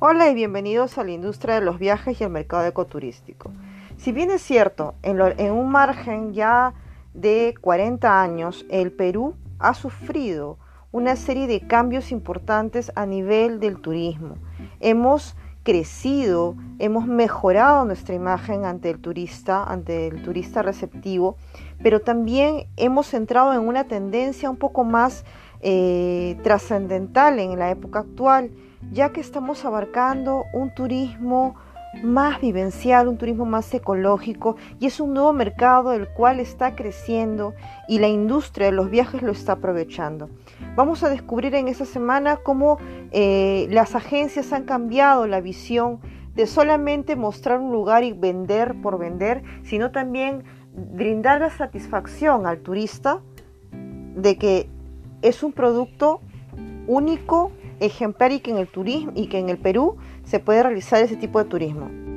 Hola y bienvenidos a la industria de los viajes y el mercado ecoturístico. Si bien es cierto, en, un margen ya de 40 años, el Perú ha sufrido una serie de cambios importantes a nivel del turismo. Hemos crecido, hemos mejorado nuestra imagen ante el turista, ante el turista receptivo, pero también hemos entrado en una tendencia un poco más eh, trascendental en la época actual ya que estamos abarcando un turismo más vivencial, un turismo más ecológico y es un nuevo mercado el cual está creciendo y la industria de los viajes lo está aprovechando. Vamos a descubrir en esta semana cómo eh, las agencias han cambiado la visión de solamente mostrar un lugar y vender por vender, sino también brindar la satisfacción al turista de que es un producto único ejemplar y que en el turismo y que en el Perú se puede realizar ese tipo de turismo.